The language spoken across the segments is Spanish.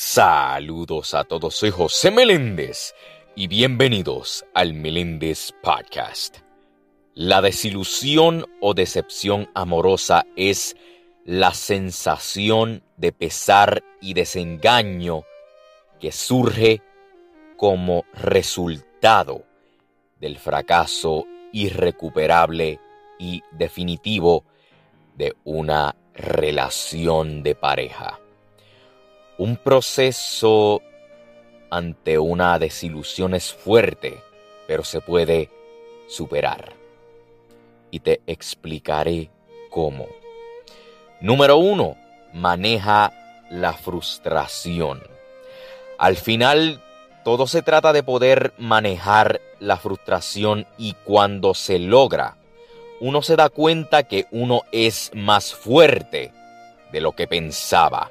Saludos a todos, soy José Meléndez y bienvenidos al Meléndez Podcast. La desilusión o decepción amorosa es la sensación de pesar y desengaño que surge como resultado del fracaso irrecuperable y definitivo de una relación de pareja. Un proceso ante una desilusión es fuerte, pero se puede superar. Y te explicaré cómo. Número uno, maneja la frustración. Al final, todo se trata de poder manejar la frustración y cuando se logra, uno se da cuenta que uno es más fuerte de lo que pensaba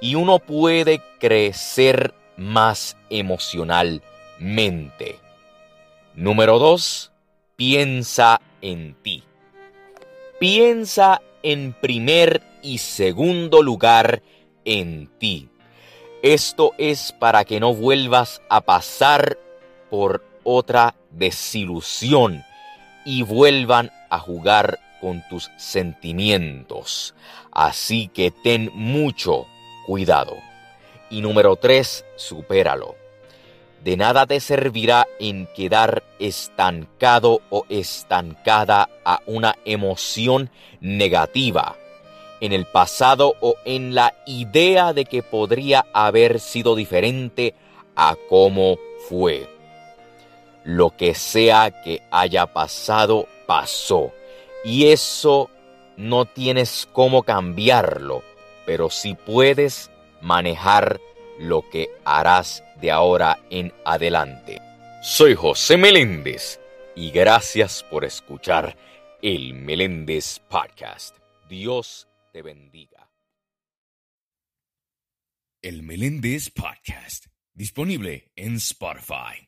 y uno puede crecer más emocionalmente. Número dos, piensa en ti. Piensa en primer y segundo lugar en ti. Esto es para que no vuelvas a pasar por otra desilusión y vuelvan a jugar con tus sentimientos. Así que ten mucho cuidado. Y número tres, supéralo. De nada te servirá en quedar estancado o estancada a una emoción negativa en el pasado o en la idea de que podría haber sido diferente a como fue. Lo que sea que haya pasado, pasó. Y eso no tienes cómo cambiarlo pero si puedes manejar lo que harás de ahora en adelante. Soy José Meléndez y gracias por escuchar el Meléndez Podcast. Dios te bendiga. El Meléndez Podcast, disponible en Spotify.